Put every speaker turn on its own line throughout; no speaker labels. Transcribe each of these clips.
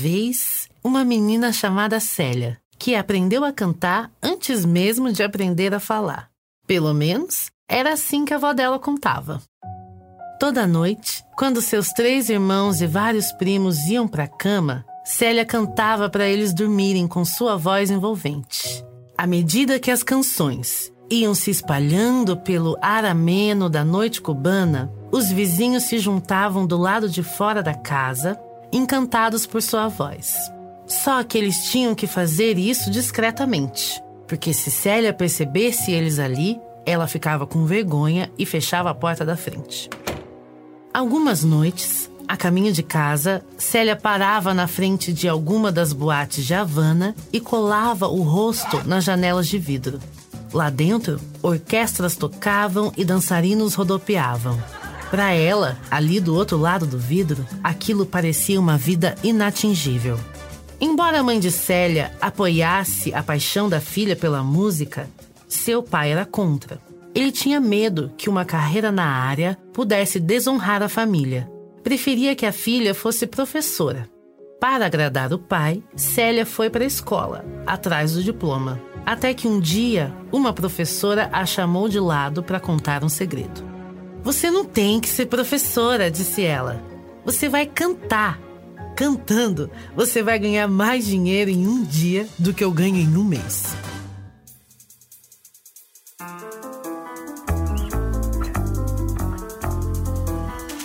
Vez uma menina chamada Célia, que aprendeu a cantar antes mesmo de aprender a falar. Pelo menos era assim que a avó dela contava. Toda noite, quando seus três irmãos e vários primos iam para a cama, Célia cantava para eles dormirem com sua voz envolvente. À medida que as canções iam se espalhando pelo ar ameno da noite cubana, os vizinhos se juntavam do lado de fora da casa, encantados por sua voz. Só que eles tinham que fazer isso discretamente, porque se Célia percebesse eles ali, ela ficava com vergonha e fechava a porta da frente. Algumas noites, a caminho de casa, Célia parava na frente de alguma das boates de Havana e colava o rosto nas janelas de vidro. Lá dentro, orquestras tocavam e dançarinos rodopiavam. Para ela, ali do outro lado do vidro, aquilo parecia uma vida inatingível. Embora a mãe de Célia apoiasse a paixão da filha pela música, seu pai era contra. Ele tinha medo que uma carreira na área pudesse desonrar a família. Preferia que a filha fosse professora. Para agradar o pai, Célia foi para a escola, atrás do diploma. Até que um dia, uma professora a chamou de lado para contar um segredo. Você não tem que ser professora, disse ela. Você vai cantar. Cantando, você vai ganhar mais dinheiro em um dia do que eu ganho em um mês.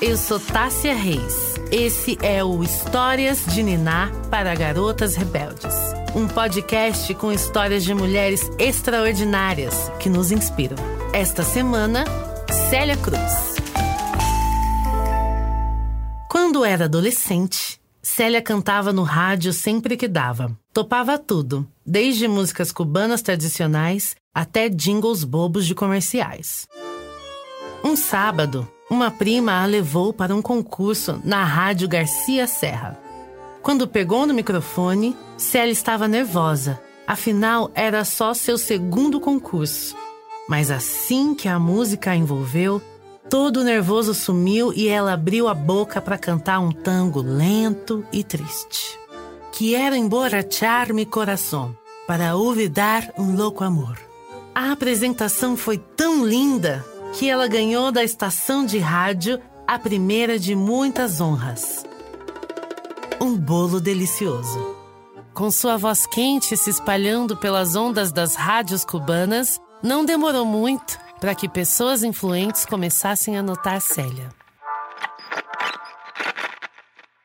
Eu sou Tássia Reis. Esse é o Histórias de Niná para Garotas Rebeldes. Um podcast com histórias de mulheres extraordinárias que nos inspiram. Esta semana, Célia Cruz. Quando era adolescente, Célia cantava no rádio sempre que dava. Topava tudo, desde músicas cubanas tradicionais até jingles bobos de comerciais. Um sábado, uma prima a levou para um concurso na Rádio Garcia Serra. Quando pegou no microfone, Célia estava nervosa, afinal era só seu segundo concurso. Mas assim que a música a envolveu, todo o nervoso sumiu e ela abriu a boca para cantar um tango lento e triste. Quero emborrachar mi coração para olvidar um louco amor. A apresentação foi tão linda que ela ganhou da estação de rádio a primeira de muitas honras. Um bolo delicioso. Com sua voz quente se espalhando pelas ondas das rádios cubanas, não demorou muito para que pessoas influentes começassem a notar Célia.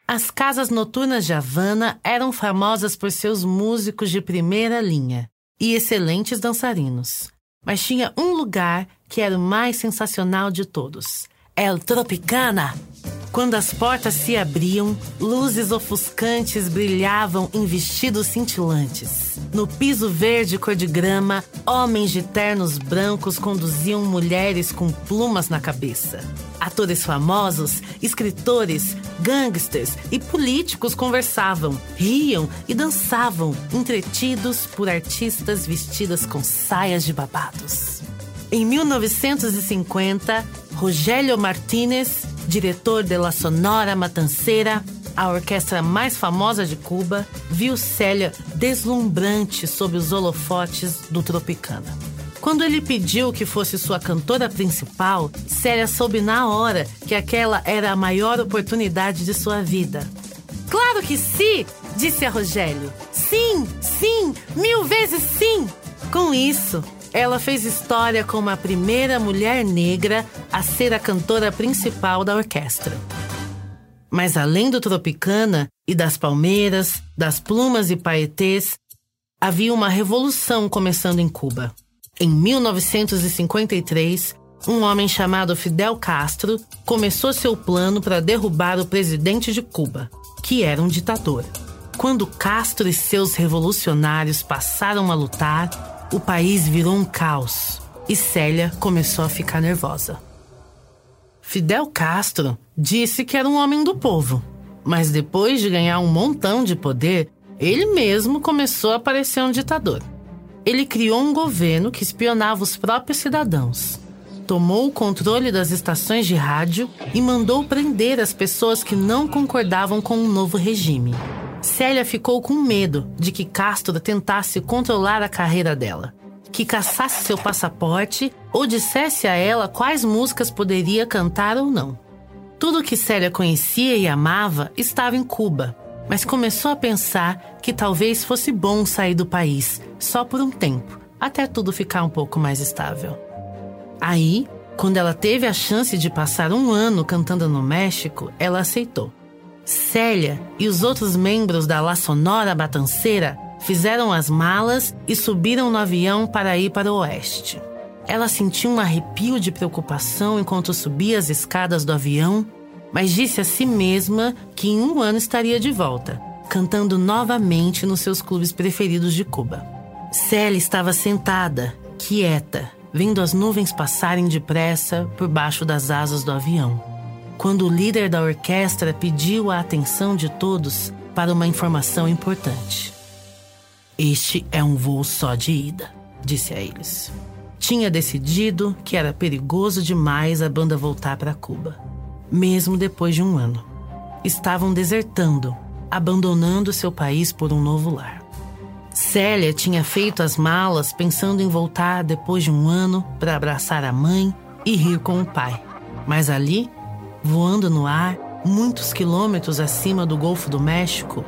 As casas noturnas de Havana eram famosas por seus músicos de primeira linha e excelentes dançarinos. Mas tinha um lugar que era o mais sensacional de todos: El Tropicana. Quando as portas se abriam, luzes ofuscantes brilhavam em vestidos cintilantes. No piso verde cor de grama, homens de ternos brancos conduziam mulheres com plumas na cabeça. Atores famosos, escritores, gangsters e políticos conversavam, riam e dançavam, entretidos por artistas vestidas com saias de babados. Em 1950, Rogério Martínez, diretor de La Sonora Matanceira, a orquestra mais famosa de Cuba, viu Célia deslumbrante sob os holofotes do Tropicana. Quando ele pediu que fosse sua cantora principal, Célia soube na hora que aquela era a maior oportunidade de sua vida. Claro que sim! disse a Rogério. Sim, sim, mil vezes sim! Com isso, ela fez história como a primeira mulher negra a ser a cantora principal da orquestra. Mas além do Tropicana e das palmeiras, das plumas e paetês, havia uma revolução começando em Cuba. Em 1953, um homem chamado Fidel Castro começou seu plano para derrubar o presidente de Cuba, que era um ditador. Quando Castro e seus revolucionários passaram a lutar, o país virou um caos e Célia começou a ficar nervosa. Fidel Castro disse que era um homem do povo, mas depois de ganhar um montão de poder, ele mesmo começou a parecer um ditador. Ele criou um governo que espionava os próprios cidadãos. Tomou o controle das estações de rádio e mandou prender as pessoas que não concordavam com o novo regime. Célia ficou com medo de que Castro tentasse controlar a carreira dela, que caçasse seu passaporte ou dissesse a ela quais músicas poderia cantar ou não. Tudo que Célia conhecia e amava estava em Cuba mas começou a pensar que talvez fosse bom sair do país, só por um tempo, até tudo ficar um pouco mais estável. Aí, quando ela teve a chance de passar um ano cantando no México, ela aceitou. Célia e os outros membros da La Sonora Batanceira fizeram as malas e subiram no avião para ir para o oeste. Ela sentiu um arrepio de preocupação enquanto subia as escadas do avião mas disse a si mesma que em um ano estaria de volta, cantando novamente nos seus clubes preferidos de Cuba. Célia estava sentada, quieta, vendo as nuvens passarem depressa por baixo das asas do avião. Quando o líder da orquestra pediu a atenção de todos para uma informação importante. Este é um voo só de ida, disse a eles. Tinha decidido que era perigoso demais a banda voltar para Cuba mesmo depois de um ano. Estavam desertando, abandonando seu país por um novo lar. Célia tinha feito as malas pensando em voltar depois de um ano para abraçar a mãe e rir com o pai. Mas ali, voando no ar, muitos quilômetros acima do Golfo do México,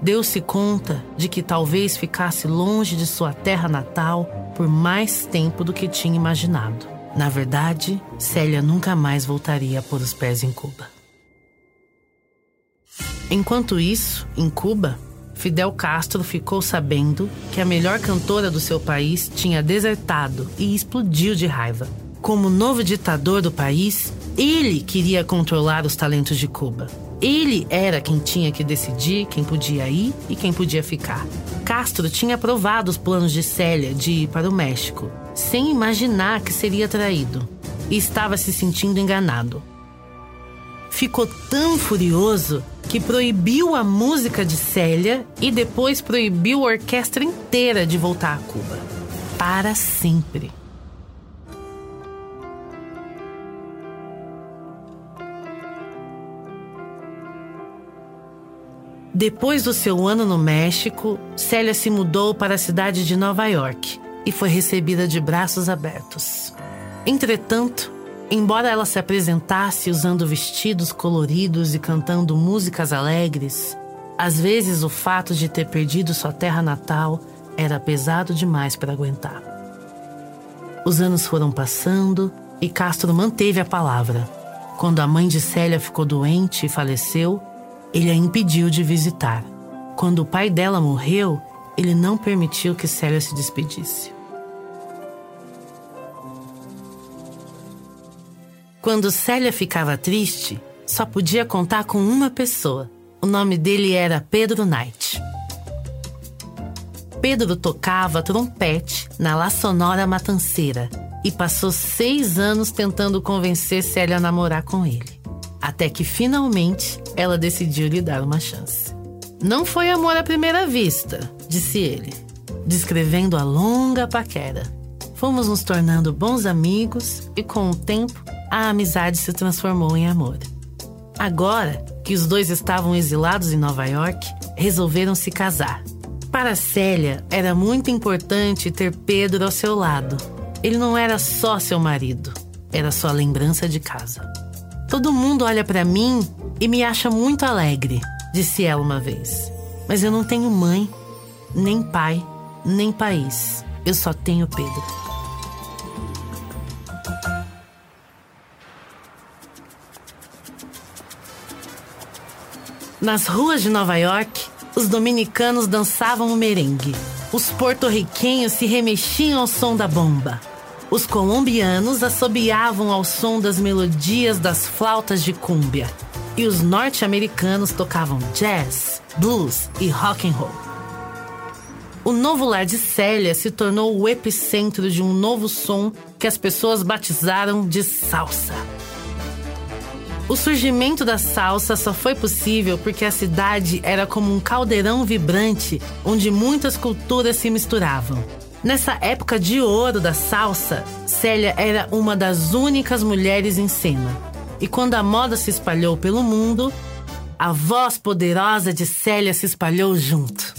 deu-se conta de que talvez ficasse longe de sua terra natal por mais tempo do que tinha imaginado. Na verdade, Célia nunca mais voltaria a pôr os pés em Cuba. Enquanto isso, em Cuba, Fidel Castro ficou sabendo que a melhor cantora do seu país tinha desertado e explodiu de raiva. Como novo ditador do país, ele queria controlar os talentos de Cuba. Ele era quem tinha que decidir quem podia ir e quem podia ficar. Castro tinha aprovado os planos de Célia de ir para o México, sem imaginar que seria traído, e estava se sentindo enganado. Ficou tão furioso que proibiu a música de Célia e depois proibiu a orquestra inteira de voltar a Cuba. Para sempre. Depois do seu ano no México, Célia se mudou para a cidade de Nova York e foi recebida de braços abertos. Entretanto, embora ela se apresentasse usando vestidos coloridos e cantando músicas alegres, às vezes o fato de ter perdido sua terra natal era pesado demais para aguentar. Os anos foram passando e Castro manteve a palavra. Quando a mãe de Célia ficou doente e faleceu, ele a impediu de visitar. Quando o pai dela morreu, ele não permitiu que Célia se despedisse. Quando Célia ficava triste, só podia contar com uma pessoa. O nome dele era Pedro Knight. Pedro tocava trompete na La Sonora Matanceira e passou seis anos tentando convencer Célia a namorar com ele. Até que finalmente ela decidiu lhe dar uma chance. Não foi amor à primeira vista, disse ele, descrevendo a longa paquera. Fomos nos tornando bons amigos e, com o tempo, a amizade se transformou em amor. Agora que os dois estavam exilados em Nova York, resolveram se casar. Para Célia, era muito importante ter Pedro ao seu lado. Ele não era só seu marido, era sua lembrança de casa. Todo mundo olha para mim e me acha muito alegre, disse ela uma vez. Mas eu não tenho mãe, nem pai, nem país. Eu só tenho Pedro. Nas ruas de Nova York, os dominicanos dançavam o merengue. Os porto-riquenhos se remexiam ao som da bomba. Os colombianos assobiavam ao som das melodias das flautas de cúmbia. E os norte-americanos tocavam jazz, blues e rock and roll. O novo lar de Célia se tornou o epicentro de um novo som que as pessoas batizaram de salsa. O surgimento da salsa só foi possível porque a cidade era como um caldeirão vibrante onde muitas culturas se misturavam. Nessa época de ouro da salsa, Célia era uma das únicas mulheres em cena. E quando a moda se espalhou pelo mundo, a voz poderosa de Célia se espalhou junto.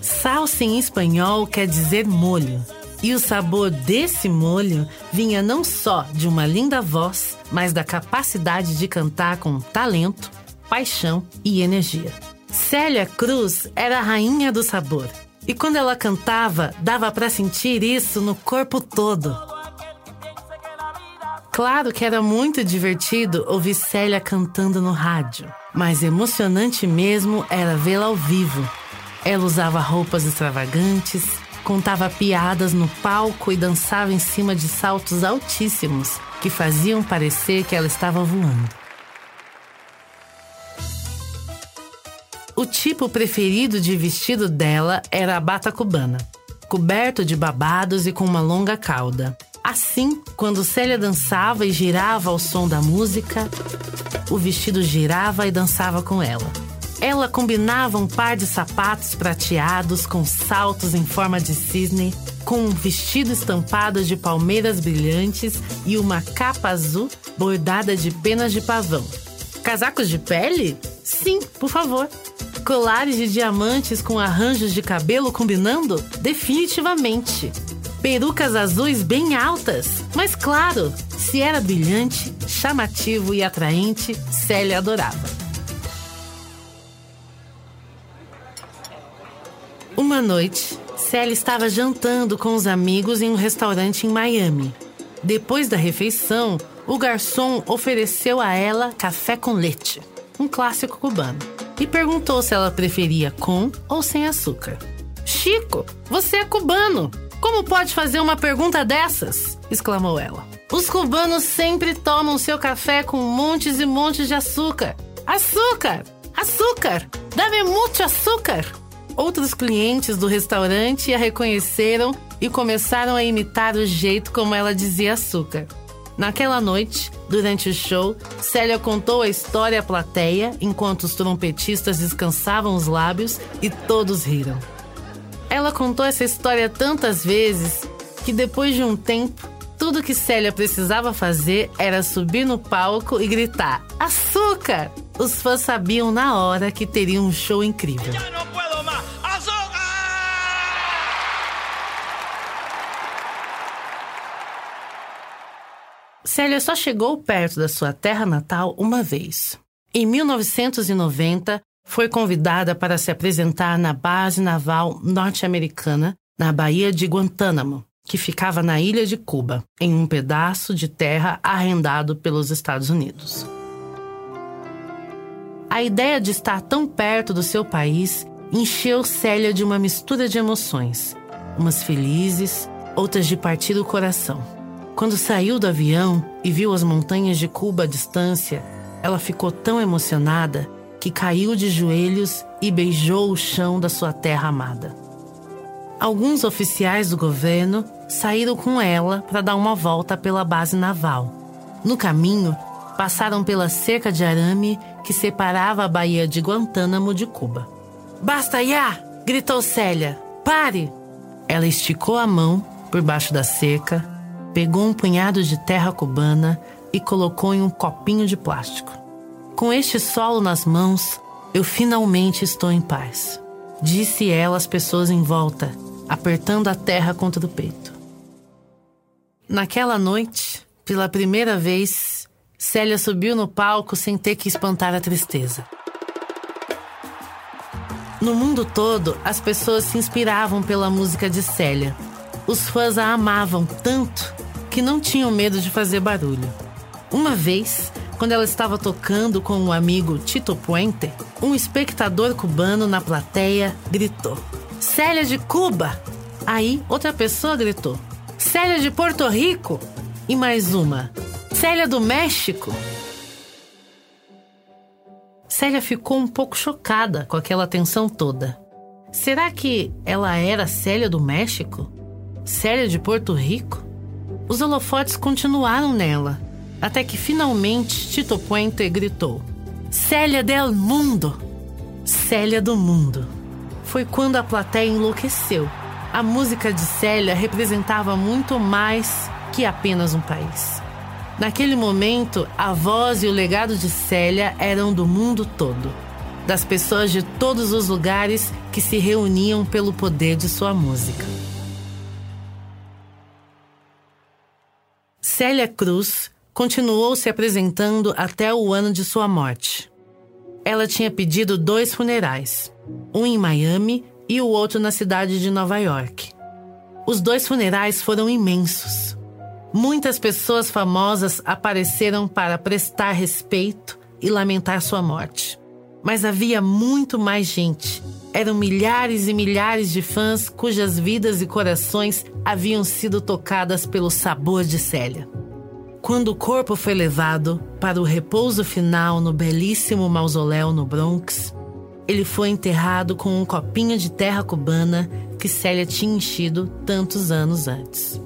Salsa em espanhol quer dizer molho. E o sabor desse molho vinha não só de uma linda voz, mas da capacidade de cantar com talento, paixão e energia. Célia Cruz era a rainha do sabor e quando ela cantava, dava para sentir isso no corpo todo. Claro que era muito divertido ouvir Célia cantando no rádio, mas emocionante mesmo era vê-la ao vivo. Ela usava roupas extravagantes, contava piadas no palco e dançava em cima de saltos altíssimos que faziam parecer que ela estava voando. O tipo preferido de vestido dela era a bata cubana, coberto de babados e com uma longa cauda. Assim, quando Célia dançava e girava ao som da música, o vestido girava e dançava com ela. Ela combinava um par de sapatos prateados com saltos em forma de cisne, com um vestido estampado de palmeiras brilhantes e uma capa azul bordada de penas de pavão. Casacos de pele? Sim, por favor. Colares de diamantes com arranjos de cabelo combinando? Definitivamente. Perucas azuis bem altas, mas claro, se era brilhante, chamativo e atraente, Célia adorava. Uma noite, Célia estava jantando com os amigos em um restaurante em Miami. Depois da refeição, o garçom ofereceu a ela café com leite, um clássico cubano e perguntou se ela preferia com ou sem açúcar. Chico, você é cubano! Como pode fazer uma pergunta dessas? exclamou ela. Os cubanos sempre tomam seu café com montes e montes de açúcar. Açúcar! Açúcar! Dá-me muito açúcar! Outros clientes do restaurante a reconheceram e começaram a imitar o jeito como ela dizia açúcar. Naquela noite, durante o show, Célia contou a história à plateia enquanto os trompetistas descansavam os lábios e todos riram. Ela contou essa história tantas vezes que depois de um tempo, tudo que Célia precisava fazer era subir no palco e gritar: Açúcar! Os fãs sabiam na hora que teria um show incrível. Célia só chegou perto da sua terra natal uma vez. Em 1990, foi convidada para se apresentar na base naval norte-americana na Baía de Guantánamo, que ficava na ilha de Cuba, em um pedaço de terra arrendado pelos Estados Unidos. A ideia de estar tão perto do seu país encheu Célia de uma mistura de emoções, umas felizes, outras de partir o coração. Quando saiu do avião e viu as montanhas de Cuba à distância, ela ficou tão emocionada que caiu de joelhos e beijou o chão da sua terra amada. Alguns oficiais do governo saíram com ela para dar uma volta pela base naval. No caminho, passaram pela cerca de arame que separava a Baía de Guantánamo de Cuba. Basta já! gritou Célia. Pare! Ela esticou a mão por baixo da cerca pegou um punhado de terra cubana e colocou em um copinho de plástico. Com este solo nas mãos, eu finalmente estou em paz. Disse ela às pessoas em volta, apertando a terra contra o peito. Naquela noite, pela primeira vez, Célia subiu no palco sem ter que espantar a tristeza. No mundo todo, as pessoas se inspiravam pela música de Célia. Os fãs a amavam tanto que não tinham medo de fazer barulho. Uma vez, quando ela estava tocando com o amigo Tito Puente, um espectador cubano na plateia gritou: Célia de Cuba! Aí outra pessoa gritou: Célia de Porto Rico! E mais uma: Célia do México! Célia ficou um pouco chocada com aquela atenção toda. Será que ela era Célia do México? Célia de Porto Rico? Os holofotes continuaram nela, até que finalmente Tito Puente gritou: Célia del Mundo! Célia do Mundo! Foi quando a plateia enlouqueceu. A música de Célia representava muito mais que apenas um país. Naquele momento, a voz e o legado de Célia eram do mundo todo, das pessoas de todos os lugares que se reuniam pelo poder de sua música. Célia Cruz continuou se apresentando até o ano de sua morte. Ela tinha pedido dois funerais, um em Miami e o outro na cidade de Nova York. Os dois funerais foram imensos. Muitas pessoas famosas apareceram para prestar respeito e lamentar sua morte. Mas havia muito mais gente. Eram milhares e milhares de fãs cujas vidas e corações haviam sido tocadas pelo sabor de Célia. Quando o corpo foi levado para o repouso final no belíssimo mausoléu no Bronx, ele foi enterrado com um copinho de terra cubana que Célia tinha enchido tantos anos antes.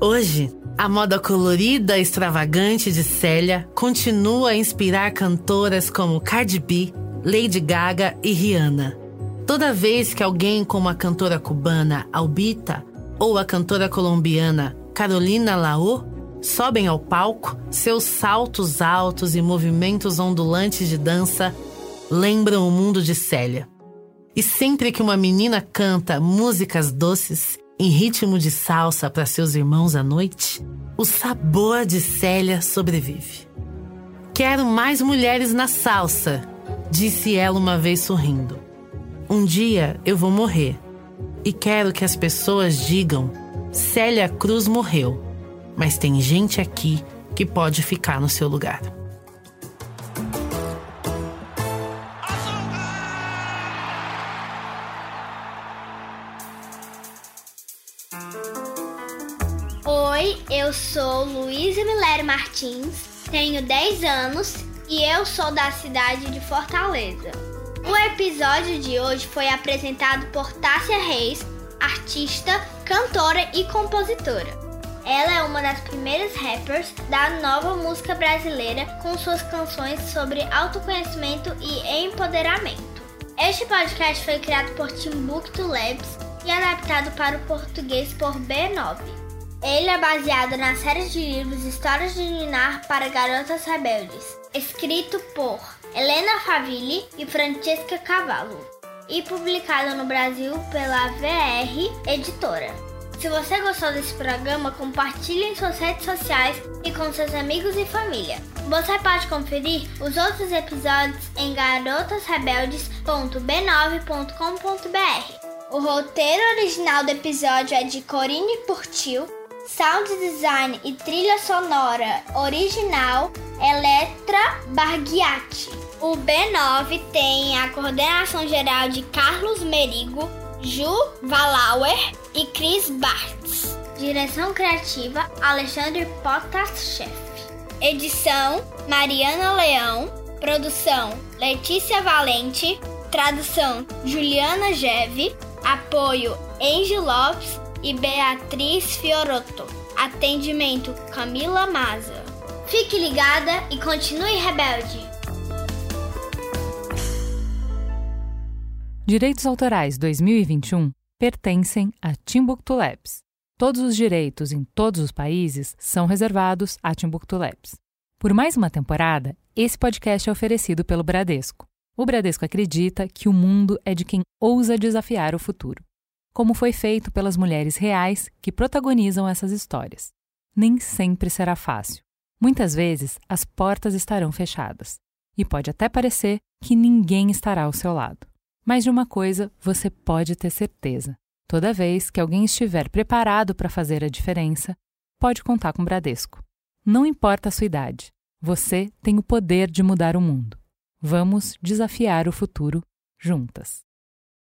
Hoje, a moda colorida e extravagante de Célia continua a inspirar cantoras como Cardi B, Lady Gaga e Rihanna. Toda vez que alguém como a cantora cubana Albita ou a cantora colombiana Carolina Laô sobem ao palco, seus saltos altos e movimentos ondulantes de dança lembram o mundo de Célia. E sempre que uma menina canta músicas doces, em ritmo de salsa para seus irmãos à noite, o sabor de Célia sobrevive. Quero mais mulheres na salsa, disse ela uma vez sorrindo. Um dia eu vou morrer e quero que as pessoas digam: Célia Cruz morreu, mas tem gente aqui que pode ficar no seu lugar.
Oi, eu sou Luísa Milério Martins, tenho 10 anos e eu sou da cidade de Fortaleza. O episódio de hoje foi apresentado por Tássia Reis, artista, cantora e compositora. Ela é uma das primeiras rappers da nova música brasileira com suas canções sobre autoconhecimento e empoderamento. Este podcast foi criado por Timbuktu Labs e adaptado para o português por B9. Ele é baseado na série de livros Histórias de Ninar para Garotas Rebeldes, escrito por Helena Favilli e Francesca Cavallo, e publicado no Brasil pela VR Editora. Se você gostou desse programa, compartilhe em suas redes sociais e com seus amigos e família. Você pode conferir os outros episódios em garotasrebeldes.b9.com.br. O roteiro original do episódio é de Corine Purtil Sound design e trilha sonora original Eletra Barghiati. O B9 tem a coordenação geral de Carlos Merigo, Ju Valauer e Chris Bartz. Direção criativa Alexandre Potas Edição Mariana Leão. Produção Letícia Valente. Tradução Juliana Geve. Apoio Angie Lopes e Beatriz Fiorotto. Atendimento Camila Maza. Fique ligada e continue rebelde.
Direitos Autorais 2021 pertencem a Timbuktu Labs. Todos os direitos em todos os países são reservados a Timbuktu Labs. Por mais uma temporada, esse podcast é oferecido pelo Bradesco. O Bradesco acredita que o mundo é de quem ousa desafiar o futuro. Como foi feito pelas mulheres reais que protagonizam essas histórias. Nem sempre será fácil. Muitas vezes as portas estarão fechadas e pode até parecer que ninguém estará ao seu lado. Mas de uma coisa você pode ter certeza: toda vez que alguém estiver preparado para fazer a diferença, pode contar com o Bradesco. Não importa a sua idade, você tem o poder de mudar o mundo. Vamos desafiar o futuro juntas.